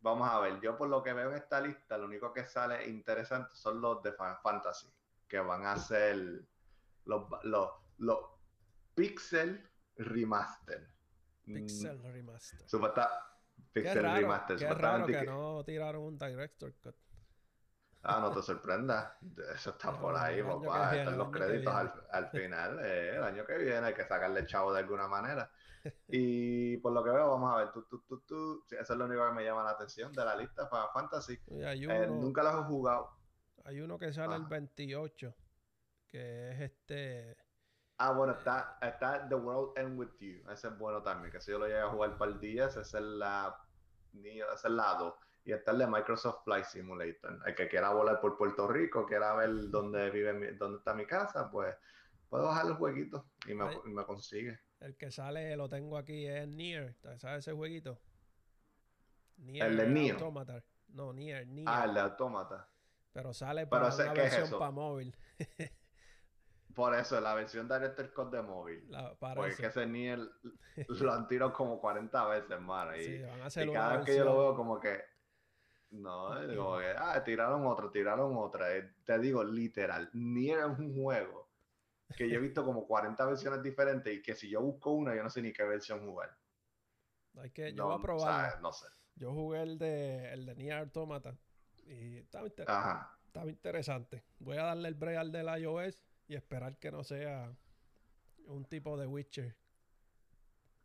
S1: vamos a ver, yo por lo que veo en esta lista, lo único que sale interesante son los de Final Fantasy, que van a ser los, los, los Pixel Remaster.
S2: Pixel Remaster.
S1: Pixel
S2: raro, Remaster. Qué raro que, no tiraron un Director Cut.
S1: Ah, no te sorprendas. Eso está por ahí, papá. Están los créditos al, final. Eh, el año que viene hay que sacarle chavo de alguna manera. Y por lo que veo, vamos a ver. Tú, tú, tú, tú. eso es lo único que me llama la atención de la lista para Fantasy. Eh, nunca los he jugado.
S2: Hay uno que sale el 28, que es este.
S1: Ah, bueno, está, está The World End With You. Ese es bueno también, que si yo lo llegué a jugar para el día, ese es el, la, ese es el lado. Y está el de Microsoft Flight Simulator. El que quiera volar por Puerto Rico, quiera ver dónde vive dónde está mi casa, pues puedo bajar el jueguito y me, me consigue.
S2: El que sale, lo tengo aquí, es Nier. ¿Sabes ese jueguito?
S1: Nier, el de Nier.
S2: Automata. No, Nier, Nier.
S1: Ah, el de Automata.
S2: Pero sale para una versión para móvil.
S1: Por eso, la versión Director Code de móvil. porque que ese Nier lo han tirado como 40 veces, hermano. Y, y cada vez que yo lo veo, como que. No, como que, ah, tiraron otra, tiraron otra. Eh, te digo, literal, Nier es un juego que yo he visto como 40 versiones diferentes y que si yo busco una, yo no sé ni qué versión jugar.
S2: Hay que, yo voy a probar. No sé. Yo jugué el de, el de Nier Automata y estaba, estaba interesante. Voy a darle el break al del iOS y esperar que no sea un tipo de Witcher.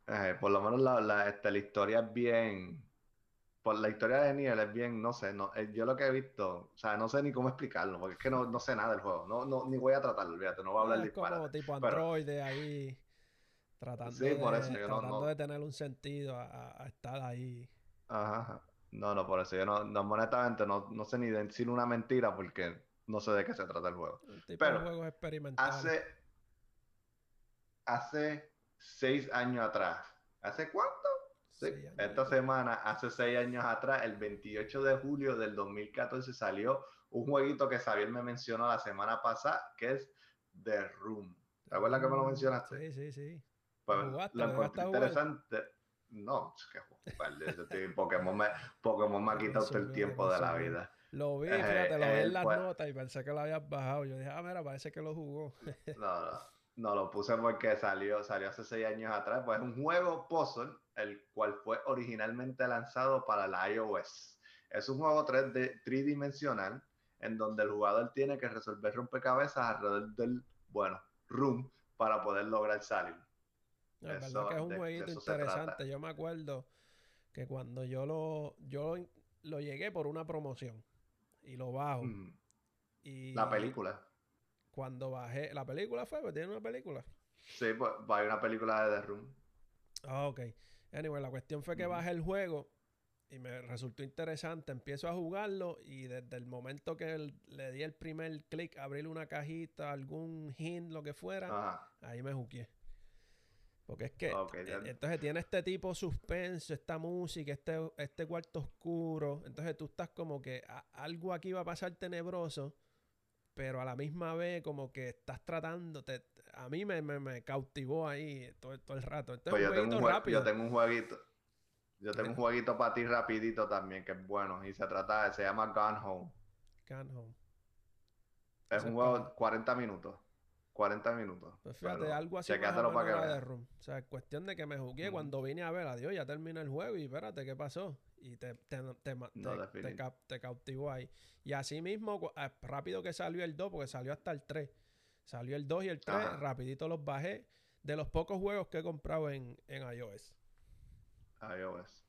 S1: Eh, por lo menos la, la, este, la, historia es bien. Por la historia de Niel es bien, no sé, no, eh, yo lo que he visto, o sea, no sé ni cómo explicarlo, porque es que no, no sé nada del juego, no, no, ni voy a tratarlo, olvídate, no voy a hablar de
S2: como tipo Android ahí, tratando, de, tratando de tener un sentido a, estar ahí.
S1: Ajá, no, no, por eso yo no, no honestamente no, no sé ni decir una mentira porque no sé de qué se trata el juego. Pero
S2: juego.
S1: Hace, hace seis años atrás. ¿Hace cuánto? Sí, esta semana, hace seis años atrás, el 28 de julio del 2014, salió un jueguito que Xavier me mencionó la semana pasada, que es The Room. ¿Te acuerdas que me lo mencionaste?
S2: Sí, sí, sí.
S1: Pues lo encontré interesante. No, es que Pokémon me, Pokémon me ha quitado todo el tiempo de la vida.
S2: Lo vi, fíjate, lo vi en las pues notas y pensé que lo habías bajado. Yo dije, ah, mira, parece que lo jugó.
S1: no, no. No lo puse porque salió, salió hace seis años atrás. Pues es un juego puzzle, el cual fue originalmente lanzado para la iOS. Es un juego 3D, tridimensional en donde el jugador tiene que resolver rompecabezas alrededor del, bueno, room para poder lograr salir.
S2: La verdad que es un jueguito interesante. Yo me acuerdo que cuando yo lo, yo lo llegué por una promoción y lo bajo.
S1: Y la película
S2: cuando bajé, ¿la película fue? ¿Tiene una película?
S1: Sí, pues hay una película de The Room.
S2: Ah, ok. Anyway, la cuestión fue que bajé el juego y me resultó interesante. Empiezo a jugarlo y desde el momento que le di el primer clic, abrir una cajita, algún hint, lo que fuera, ahí me juqué. Porque es que e, entonces tiene este tipo suspenso, esta música, este, este cuarto oscuro. Entonces tú estás como que algo aquí va a pasar tenebroso pero a la misma vez como que estás tratando, te, a mí me, me, cautivó ahí todo, todo, el rato.
S1: pues yo, tengo un yo tengo un jueguito. Yo tengo un jueguito para ti rapidito también, que es bueno. Y se trata, se llama Gone Home.
S2: Gone Home.
S1: Es un juego de 40 minutos. 40 minutos.
S2: Pues fíjate, algo así para de room. O sea, cuestión de que me jugué cuando vine a ver, adiós, ya termina el juego y espérate, ¿qué pasó? Y te, te, te, te, cautivó ahí. Y así mismo, ah, rápido que salió el 2, porque salió hasta el 3. Salió el 2 y el 3, rapidito los bajé. De los pocos juegos que he comprado en, en iOS.
S1: iOS.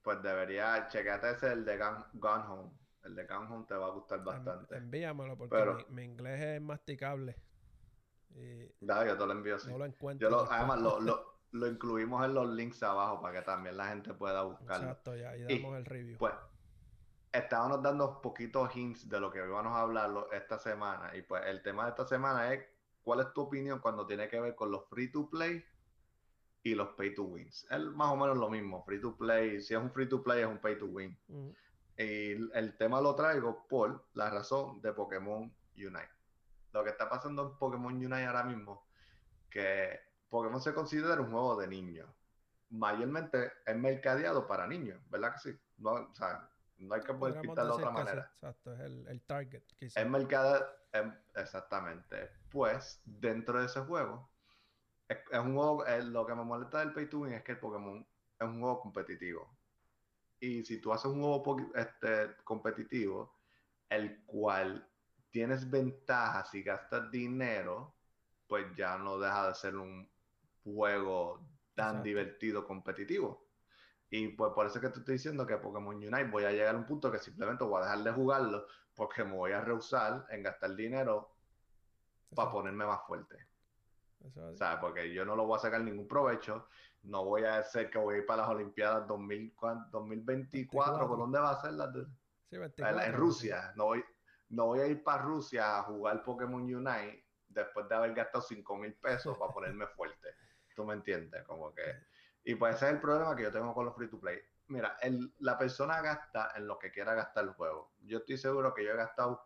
S1: Pues debería, checate ese, el de Gone, Home. El de Gone Home te va a gustar bastante.
S2: Envíamelo porque mi inglés es masticable.
S1: Y yo te lo envío así. No lo encuentro. además, lo, lo, lo, incluimos en los links abajo para que también la gente pueda buscarlo.
S2: Exacto, ya, y damos el review.
S1: Pues, estábamos dando poquitos hints de lo que íbamos a hablar esta semana. Y pues, el tema de esta semana es: ¿cuál es tu opinión cuando tiene que ver con los free to play y los pay to wins? Es más o menos lo mismo. Free to play, si es un free to play, es un pay to win. Y el tema lo traigo por la razón de Pokémon Unite lo que está pasando en Pokémon Unite ahora mismo, que Pokémon se considera un juego de niños. Mayormente es mercadeado para niños, ¿verdad que sí? No, o sea, no hay que poder quitarlo de otra manera.
S2: Exacto, es el, target.
S1: Es mercadeado, em, exactamente. Pues, dentro de ese juego, es, un juego, lo que me molesta del Pay to Win es que el Pokémon es un juego competitivo. Y si tú haces un juego este, competitivo, el cual tienes ventajas si gastas dinero, pues ya no deja de ser un juego tan divertido, competitivo. Y pues por eso que te estoy diciendo que Pokémon Unite voy a llegar a un punto que simplemente voy a dejar de jugarlo porque me voy a rehusar en gastar dinero para ponerme más fuerte. o sea, porque yo no lo voy a sacar ningún provecho. No voy a hacer que voy a ir para las Olimpiadas 2024. ¿Por dónde va a ser? Las en Rusia. No voy, no voy a ir para Rusia a jugar Pokémon Unite después de haber gastado 5 mil pesos para ponerme fuerte. ¿Tú me entiendes? Como que... Y pues ese es el problema que yo tengo con los free to play. Mira, la persona gasta en lo que quiera gastar el juego. Yo estoy seguro que yo he gastado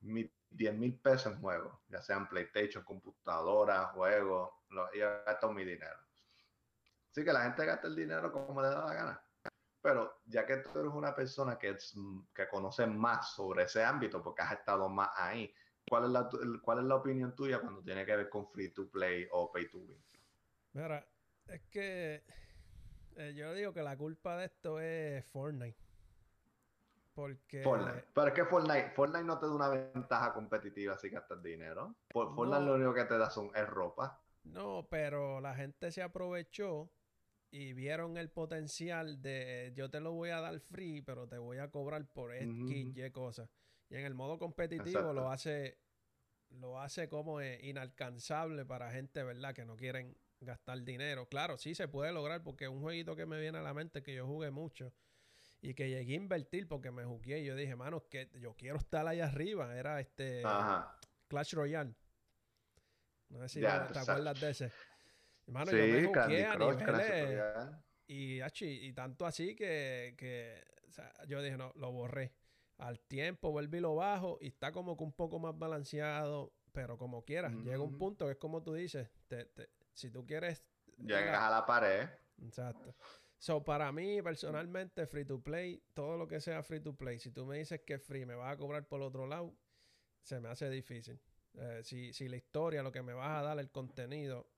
S1: 10 mil pesos en juegos, ya sean PlayStation, computadora, juegos, y he gastado mi dinero. Así que la gente gasta el dinero como le da la gana. Pero ya que tú eres una persona que, es, que conoce más sobre ese ámbito, porque has estado más ahí, ¿cuál es, la, ¿cuál es la opinión tuya cuando tiene que ver con free to play o pay to win?
S2: Mira, es que eh, yo digo que la culpa de esto es Fortnite. Porque.
S1: Fortnite. Pero es que Fortnite, Fortnite no te da una ventaja competitiva si gastas dinero. Fortnite lo único que te da son, es ropa.
S2: No, pero la gente se aprovechó y vieron el potencial de yo te lo voy a dar free, pero te voy a cobrar por X, Y cosas. Y en el modo competitivo lo hace lo hace como inalcanzable para gente, ¿verdad? Que no quieren gastar dinero. Claro, sí se puede lograr porque un jueguito que me viene a la mente que yo jugué mucho y que llegué a invertir porque me jugué y yo dije, mano, que yo quiero estar ahí arriba. Era este Clash Royale. No sé si te acuerdas de ese. Hermano, sí, yo me jugué a niveles, Y, y tanto así que, que yo dije, no, lo borré. Al tiempo vuelve y lo bajo y está como que un poco más balanceado, pero como quieras. Llega un punto que es como tú dices, te, si tú quieres...
S1: Llegas a la pared.
S2: Exacto. So, para mí, personalmente, free to play, todo lo que sea free to play, si tú me dices que es free, me vas a cobrar por otro lado, se me hace difícil. Eh, si, si la historia, lo que me vas a dar, el contenido,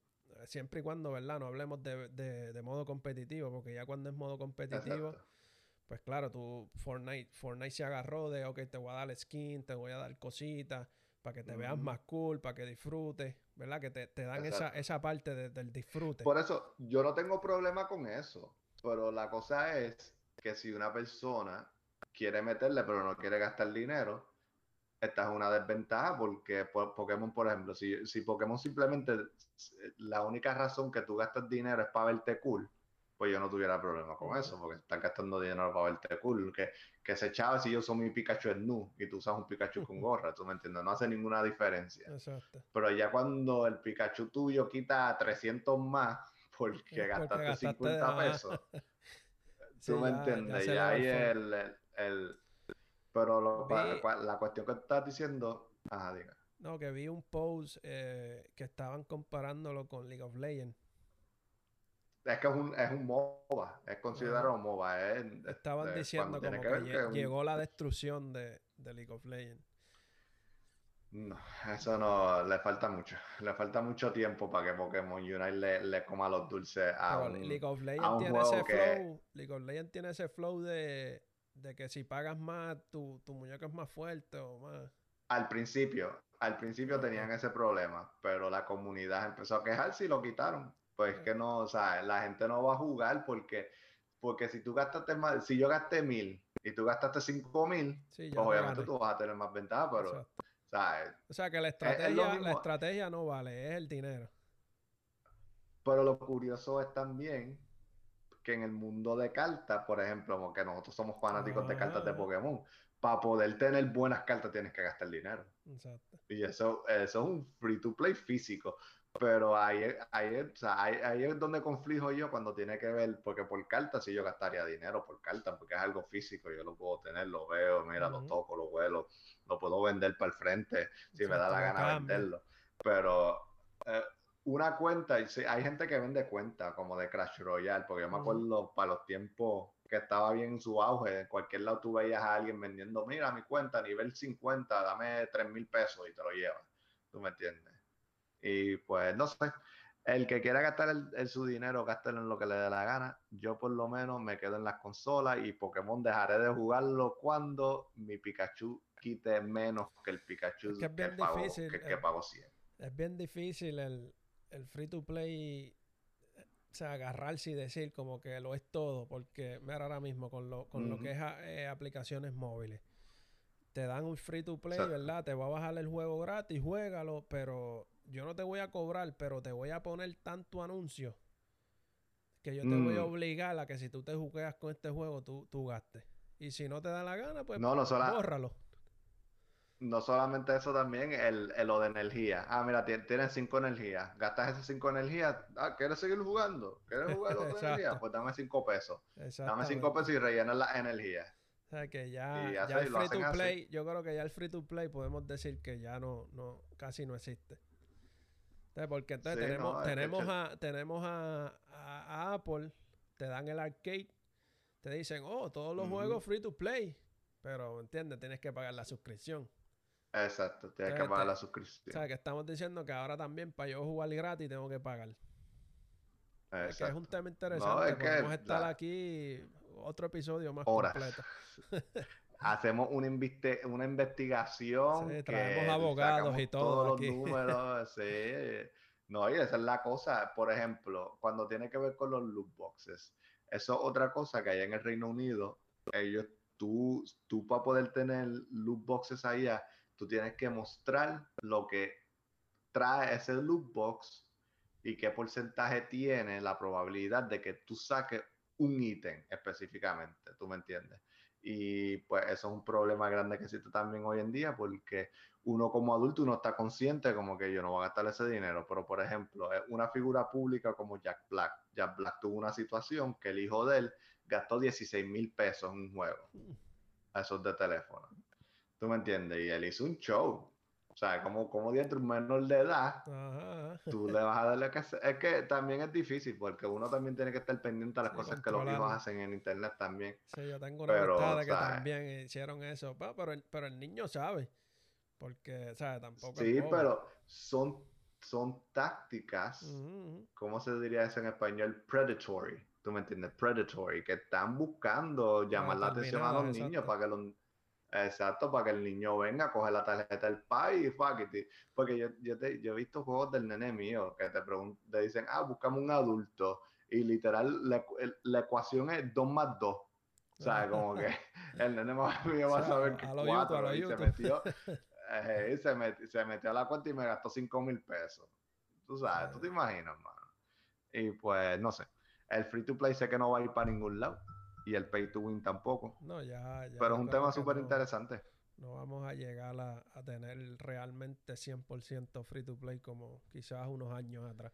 S2: siempre y cuando, ¿verdad? No hablemos de, de, modo competitivo, porque ya cuando es modo competitivo, pues claro, tú, Fortnite, Fortnite se agarró de, ok, te voy a dar skin, te voy a dar cositas, para que te veas más cool, para que disfrutes, ¿verdad? Que te, dan esa, esa parte del disfrute.
S1: Por eso, yo no tengo problema con eso, pero la cosa es que si una persona quiere meterle pero no quiere gastar dinero, esta es una desventaja porque Pokémon, por ejemplo, si, si Pokémon simplemente la única razón que tú gastas dinero es para verte cool, pues yo no tuviera problema con eso, porque están gastando dinero para verte cool. Que, que se echaba si yo soy mi Pikachu en nu y tú usas un Pikachu con gorra, tú me entiendes, no hace ninguna diferencia. Exacto. Pero ya cuando el Pikachu tuyo quita 300 más porque, gastaste, 50 pesos, tú me entiendes, ya, ahí el, el, Pero la, cuestión que estás diciendo, ajá, diga.
S2: No, que vi un post eh, que estaban comparándolo con League of Legends
S1: es que es un, es un MOBA, es considerado un MOBA.
S2: Estaban diciendo como que, llegó la destrucción de, de, League of Legends.
S1: No, eso no, le falta mucho. Le falta mucho tiempo para que Pokémon Unite le, le coma los dulces a un,
S2: League of Legends tiene ese flow. League of Legends tiene ese flow de, de que si pagas más, tu, tu muñeco es más fuerte o más.
S1: Al principio, al principio tenían ese problema, pero la comunidad empezó a quejarse y lo quitaron. Pues que no, o sea, la gente no va a jugar porque, porque si tú gastaste más, si yo gasté mil y tú gastaste cinco mil, pues obviamente tú vas a tener más ventaja, pero, o sea,
S2: o sea, que la estrategia, la estrategia no vale, es el dinero.
S1: Pero lo curioso es también que en el mundo de cartas, por ejemplo, porque nosotros somos fanáticos de cartas de ah. Pokémon, para poder tener buenas cartas tienes que gastar dinero. Exacto. Y eso, eso es un free to play físico. Pero ahí, ahí, o sea, ahí, es donde conflijo yo cuando tiene que ver, porque por carta sí yo gastaría dinero por carta, porque es algo físico, yo lo puedo tener, lo veo, mira, lo toco, lo vuelo, lo puedo vender para el frente si me da la gana venderlo. Pero eh, una cuenta, y hay gente que vende cuenta como de Crash Royale, porque yo me acuerdo para los tiempos que estaba bien en su auge, en cualquier lado tú veías a alguien vendiendo, mira mi cuenta, nivel 50, dame 3 mil pesos y te lo llevas. ¿Tú me entiendes? Y pues no sé, el que quiera gastar el, su dinero, gástelo en lo que le dé la gana. Yo por lo menos me quedo en las consolas y Pokémon dejaré de jugarlo cuando mi Pikachu quite menos que el Pikachu que, es bien difícil, que, eh, pago 100.
S2: Es bien difícil el, free to play o sea, agarrarse y decir como que lo es todo, porque mira ahora mismo con lo, con lo que es eh, aplicaciones móviles. Te dan un free to play, ¿verdad? Te va a bajar el juego gratis, juégalo, pero yo no te voy a cobrar, pero te voy a poner tanto anuncio que yo te voy a mm. obligar a que si tú te jugueas con este juego, tú, tú gastes. Y si no te da la gana, pues
S1: no, no
S2: bórralo.
S1: No solamente eso también, el, lo de energía. Ah, mira, tienes cinco energías. Gastas esas cinco energías. Ah, ¿quieres seguir jugando? ¿Quieres jugar otra energía? Pues dame cinco pesos. Dame cinco pesos y rellenas la energía.
S2: O sea que ya, ya el free to play, yo creo que ya el free to play podemos decir que ya no, no, casi no existe porque entonces tenemos, tenemos, a, tenemos a, Apple, te dan el arcade, te dicen, oh, todos los juegos free to play. Pero, ¿entiendes? Tienes que pagar la suscripción.
S1: Exacto, tienes que pagar la suscripción.
S2: O sea, que estamos diciendo que ahora también para yo jugar gratis tengo que pagar. Es, que es un tema interesante. Podemos estar aquí otro episodio más completo.
S1: hacemos una, una investigación.
S2: Sí, traemos abogados y todo
S1: todos los números. sí. No, y esa es la cosa. Por ejemplo, cuando tiene que ver con los loot boxes, eso es otra cosa que hay en el Reino Unido. Ellos, tú, tú para poder tener loot boxes allá, tú tienes que mostrar lo que trae ese loot box y qué porcentaje tiene la probabilidad de que tú saques un ítem específicamente. ¿Tú me entiendes? Y pues eso es un problema grande que existe también hoy en día porque uno como adulto uno está consciente como que yo no voy a gastar ese dinero, pero por ejemplo, una figura pública como Jack Black, Jack Black tuvo una situación que el hijo de él gastó 16 mil pesos en un juego, esos de teléfono. ¿Tú me entiendes? Y él hizo un show. O sea, como, como dentro un menor de edad, tú le vas a darle que Es que también es difícil porque uno también tiene que estar pendiente a las cosas que los hijos hacen en internet también.
S2: Sí, yo tengo una pero, que también hicieron eso. Pero, el, pero el niño sabe. Porque, ¿sabes? Tampoco.
S1: Sí, pero son, son tácticas, ¿cómo se diría eso en español? Predatory. ¿Tú me entiendes? Predatory, que están buscando llamar la atención a los niños para que los Exacto, para que el niño venga, coge la tarjeta del pai y fuck it. Porque yo, yo, te, yo he visto juegos del nene mío que te, te dicen, ah, buscamos un adulto. Y literal, la, la ecuación es 2 más 2. O sea, como que el nene mío va a saber que 4 y se metió, eh, se, metió, se metió a la cuenta y me gastó 5 mil pesos. Tú sabes, tú te imaginas, mano. Y pues, no sé. El free to play sé que no va a ir para ningún lado y el pay to win tampoco.
S2: No, ya,
S1: Pero es un tema súper interesante.
S2: No vamos a llegar a, tener realmente 100% free to play como quizás unos años atrás.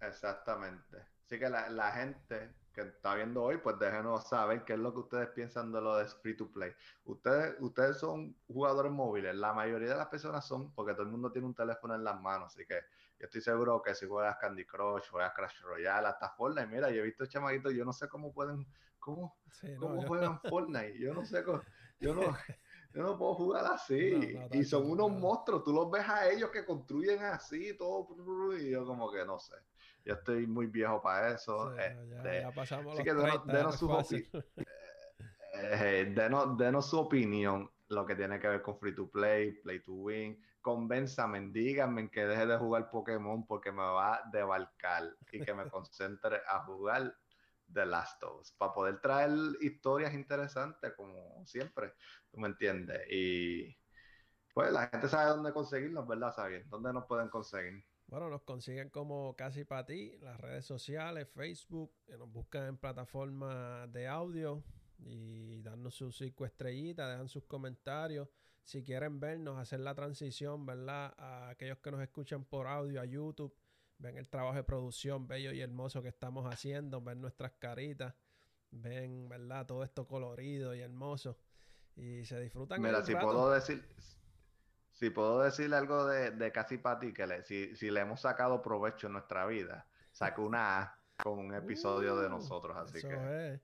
S1: exactamente. Así que la, gente que está viendo hoy, pues déjenos saber qué es lo que ustedes piensan de lo de free to play. Ustedes, ustedes son jugadores móviles. La mayoría de las personas son, porque todo el mundo tiene un teléfono en las manos. Así que yo estoy seguro que si juegas Candy Crush, juegas Crash Royale, hasta Fortnite, mira, yo he visto chamaguitos, yo no sé cómo pueden ¿Cómo, ¿cómo juegan Fortnite? Yo no sé, yo no, yo no puedo jugar así. y son unos monstruos, tú los ves a ellos que construyen así, todo, y yo como que no sé. Yo estoy muy viejo para eso.
S2: este, ya, pasamos así que denos, su
S1: eh, denos, su opinión, lo que tiene que ver con Free to Play, Play to Win. Convénzame, díganme que deje de jugar Pokémon porque me va a debarcar y que me concentre a jugar The Last of Us, para poder traer historias interesantes como siempre, tú me entiendes. Y pues la gente sabe dónde conseguirnos, ¿verdad? ¿Saben? ¿Dónde nos pueden conseguir?
S2: Bueno, nos consiguen como casi para ti, las redes sociales, Facebook, nos buscan en plataformas de audio y darnos sus cinco estrellitas, dejan sus comentarios. Si quieren vernos, hacer la transición, ¿verdad? A aquellos que nos escuchan por audio a YouTube ven el trabajo de producción bello y hermoso que estamos haciendo, ven nuestras caritas, ven, ¿verdad? Todo esto colorido y hermoso. Y se disfrutan.
S1: Mira, si puedo decir, si puedo decirle algo de, de casi para ti, que le, si, si, le hemos sacado provecho en nuestra vida, saco una A con un episodio de uh, nosotros, así que.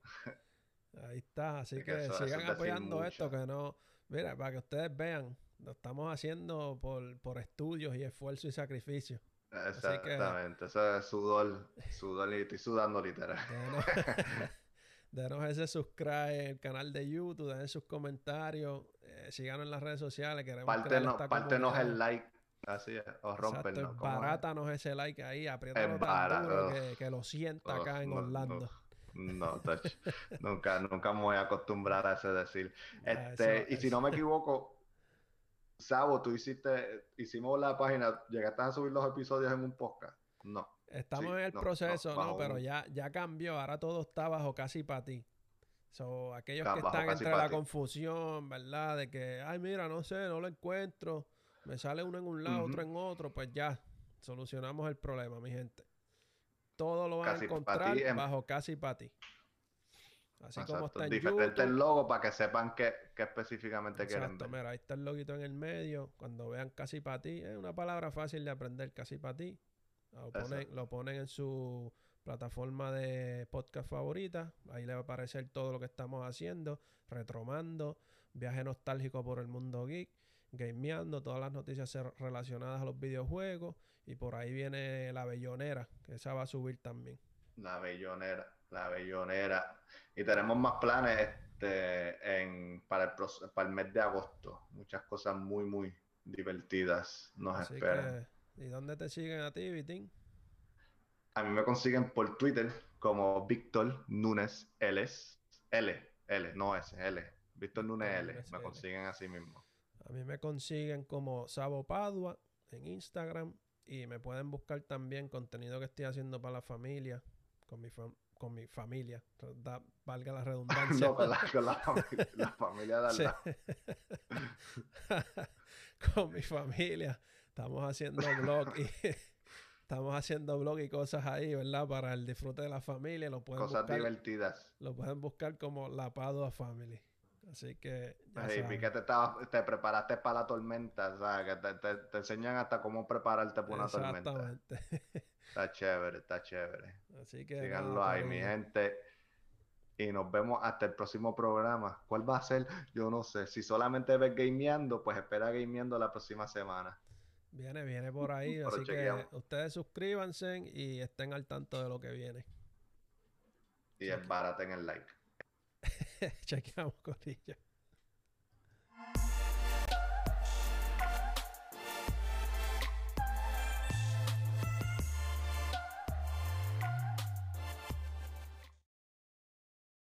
S2: Ahí está, así que, sigan apoyando esto, que no. Mira, para que ustedes vean, lo estamos haciendo por, por estudios y esfuerzo y sacrificio.
S1: Exactamente, eso es sudor, sudor y estoy sudando literal.
S2: Denos, ese subscribe en el canal de YouTube, dejen sus comentarios, eh, síganos en las redes sociales, queremos
S1: Pártenos, pártenos el like, así es, o rompernos.
S2: Barátanos ese like ahí, apriétanos tan duro que, que, lo sienta acá en Orlando.
S1: No, nunca, nunca me voy a acostumbrar a ese decir. Este, y si no me equivoco, Sabo, tú hiciste, hicimos la página, ¿llegaste a subir los episodios en un podcast? No.
S2: Estamos en el proceso, no, pero ya, ya cambió, ahora todo está bajo casi para ti. So, aquellos que están entre la confusión, ¿verdad? De que, ay, mira, no sé, no lo encuentro, me sale uno en un lado, otro en otro, pues ya, solucionamos el problema, mi gente. Todo lo van a encontrar bajo casi para ti.
S1: Así como está en Diferente el logo para que sepan qué, específicamente quieren ver.
S2: Mira, ahí está el loguito en el medio. Cuando vean casi para ti, es una palabra fácil de aprender, casi para ti. Lo ponen, en su plataforma de podcast favorita. Ahí le va a aparecer todo lo que estamos haciendo, retromando, viaje nostálgico por el mundo geek, gameando, todas las noticias relacionadas a los videojuegos. Y por ahí viene la bellonera, que esa va a subir también.
S1: La bellonera la bellonera. Y tenemos más planes este, en, para, el, para el mes de agosto. Muchas cosas muy, muy divertidas nos esperan.
S2: ¿Y dónde te siguen a ti, Vitín?
S1: A mí me consiguen por Twitter como Víctor Núñez L. L, L, no S, L. Víctor Núñez L. Me consiguen así mismo.
S2: A mí me consiguen como Sabo Padua en Instagram y me pueden buscar también contenido que estoy haciendo para la familia, con mi, con mi familia, valga la redundancia.
S1: no, con la, con la, familia, de al
S2: con mi familia. Estamos haciendo blog y estamos haciendo blog y cosas ahí, ¿verdad? Para el disfrute de la familia. Lo pueden
S1: cosas divertidas.
S2: Lo pueden buscar como La Padua Family. Así que.
S1: Ya vi que te, te preparaste para la tormenta, o sea, que te, te, enseñan hasta cómo prepararte para una tormenta. Exactamente. Está chévere, está chévere. Así que. Síganlo ahí, mi gente. Y nos vemos hasta el próximo programa. ¿Cuál va a ser? Yo no sé. Si solamente ves gameando, pues espera gameando la próxima semana.
S2: Viene, viene por ahí. así que ustedes suscríbanse y estén al tanto de lo que viene.
S1: Y es en el like.
S2: Chequeamos, Corillo.